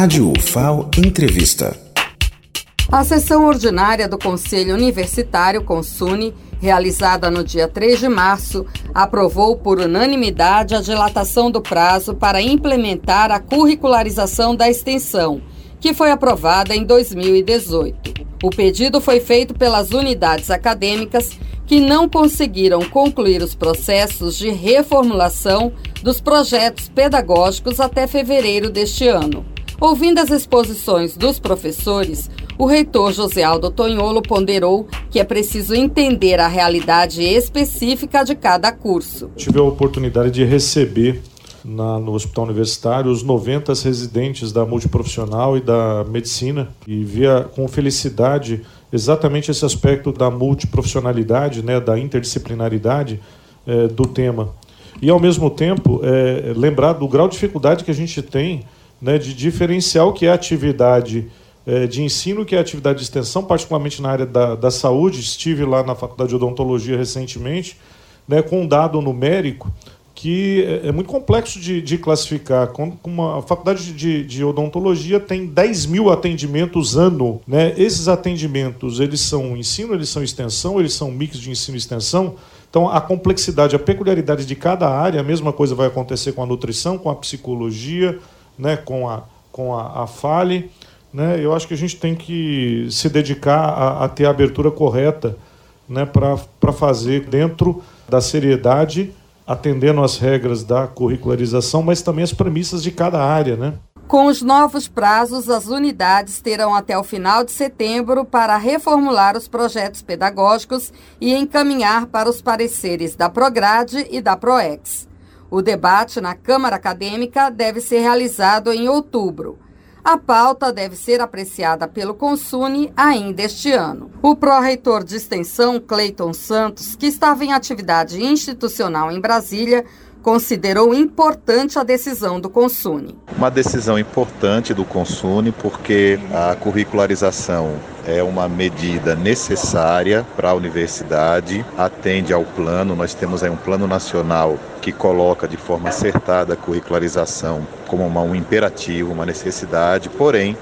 Rádio UFAO Entrevista. A sessão ordinária do Conselho Universitário Consune, realizada no dia 3 de março, aprovou por unanimidade a dilatação do prazo para implementar a curricularização da extensão, que foi aprovada em 2018. O pedido foi feito pelas unidades acadêmicas que não conseguiram concluir os processos de reformulação dos projetos pedagógicos até fevereiro deste ano. Ouvindo as exposições dos professores, o reitor José Aldo Tonholo ponderou que é preciso entender a realidade específica de cada curso. Tive a oportunidade de receber na, no Hospital Universitário os 90 residentes da multiprofissional e da medicina e via com felicidade exatamente esse aspecto da multiprofissionalidade, né, da interdisciplinaridade é, do tema. E, ao mesmo tempo, é, lembrar do grau de dificuldade que a gente tem né, de diferenciar o que é atividade é, de ensino, que é atividade de extensão, particularmente na área da, da saúde. Estive lá na Faculdade de Odontologia recentemente, né, com um dado numérico que é, é muito complexo de, de classificar. Com uma, a faculdade de, de, odontologia tem 10 mil atendimentos ano. Né? Esses atendimentos, eles são ensino, eles são extensão, eles são mix de ensino e extensão. Então, a complexidade, a peculiaridade de cada área, a mesma coisa vai acontecer com a nutrição, com a psicologia, né? com a, com a, a FALE. Né? Eu acho que a gente tem que se dedicar a, a ter a abertura correta né? para fazer dentro da seriedade atendendo às regras da curricularização, mas também as premissas de cada área, né? Com os novos prazos, as unidades terão até o final de setembro para reformular os projetos pedagógicos e encaminhar para os pareceres da Prograde e da Proex. O debate na Câmara Acadêmica deve ser realizado em outubro. A pauta deve ser apreciada pelo Consune ainda este ano. O pró-reitor de extensão, Cleiton Santos, que estava em atividade institucional em Brasília, considerou importante a decisão do Consune. Uma decisão importante do Consune porque a curricularização é uma medida necessária para a universidade, atende ao plano, nós temos aí um plano nacional que coloca de forma acertada a curricularização como uma, um imperativo, uma necessidade, porém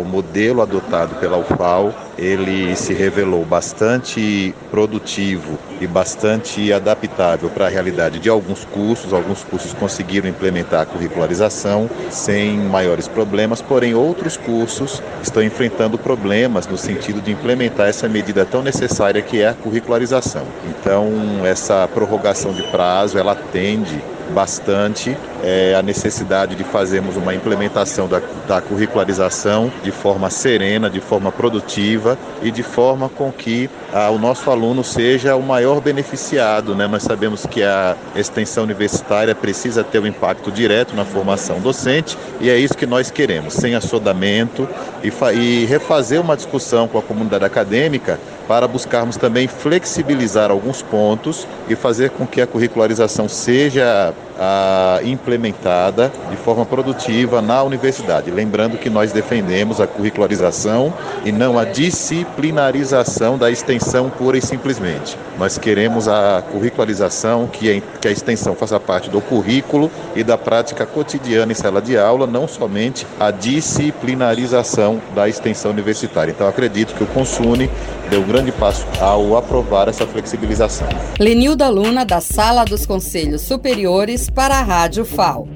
o modelo adotado pela UFAL ele se revelou bastante produtivo e bastante adaptável para a realidade de alguns cursos. Alguns cursos conseguiram implementar a curricularização sem maiores problemas, porém outros cursos estão enfrentando problemas no sentido de implementar essa medida tão necessária que é a curricularização. Então, essa prorrogação de prazo, ela atende bastante é, a necessidade de fazermos uma implementação da, da curricularização de forma serena, de forma produtiva e de forma com que a, o nosso aluno seja o maior beneficiado. Né? Nós sabemos que a extensão universitária precisa ter um impacto direto na formação docente e é isso que nós queremos, sem assodamento e, e refazer uma discussão com a comunidade acadêmica para buscarmos também flexibilizar alguns pontos e fazer com que a curricularização seja a, implementada de forma produtiva na universidade. Lembrando que nós defendemos a curricularização e não a disciplinarização da extensão pura e simplesmente. Nós queremos a curricularização, que, é, que a extensão faça parte do currículo e da prática cotidiana em sala de aula, não somente a disciplinarização da extensão universitária. Então, acredito que o Consune deu um grande passo ao aprovar essa flexibilização. Lenilda Luna, da Sala dos Conselhos Superiores, para a Rádio FAO.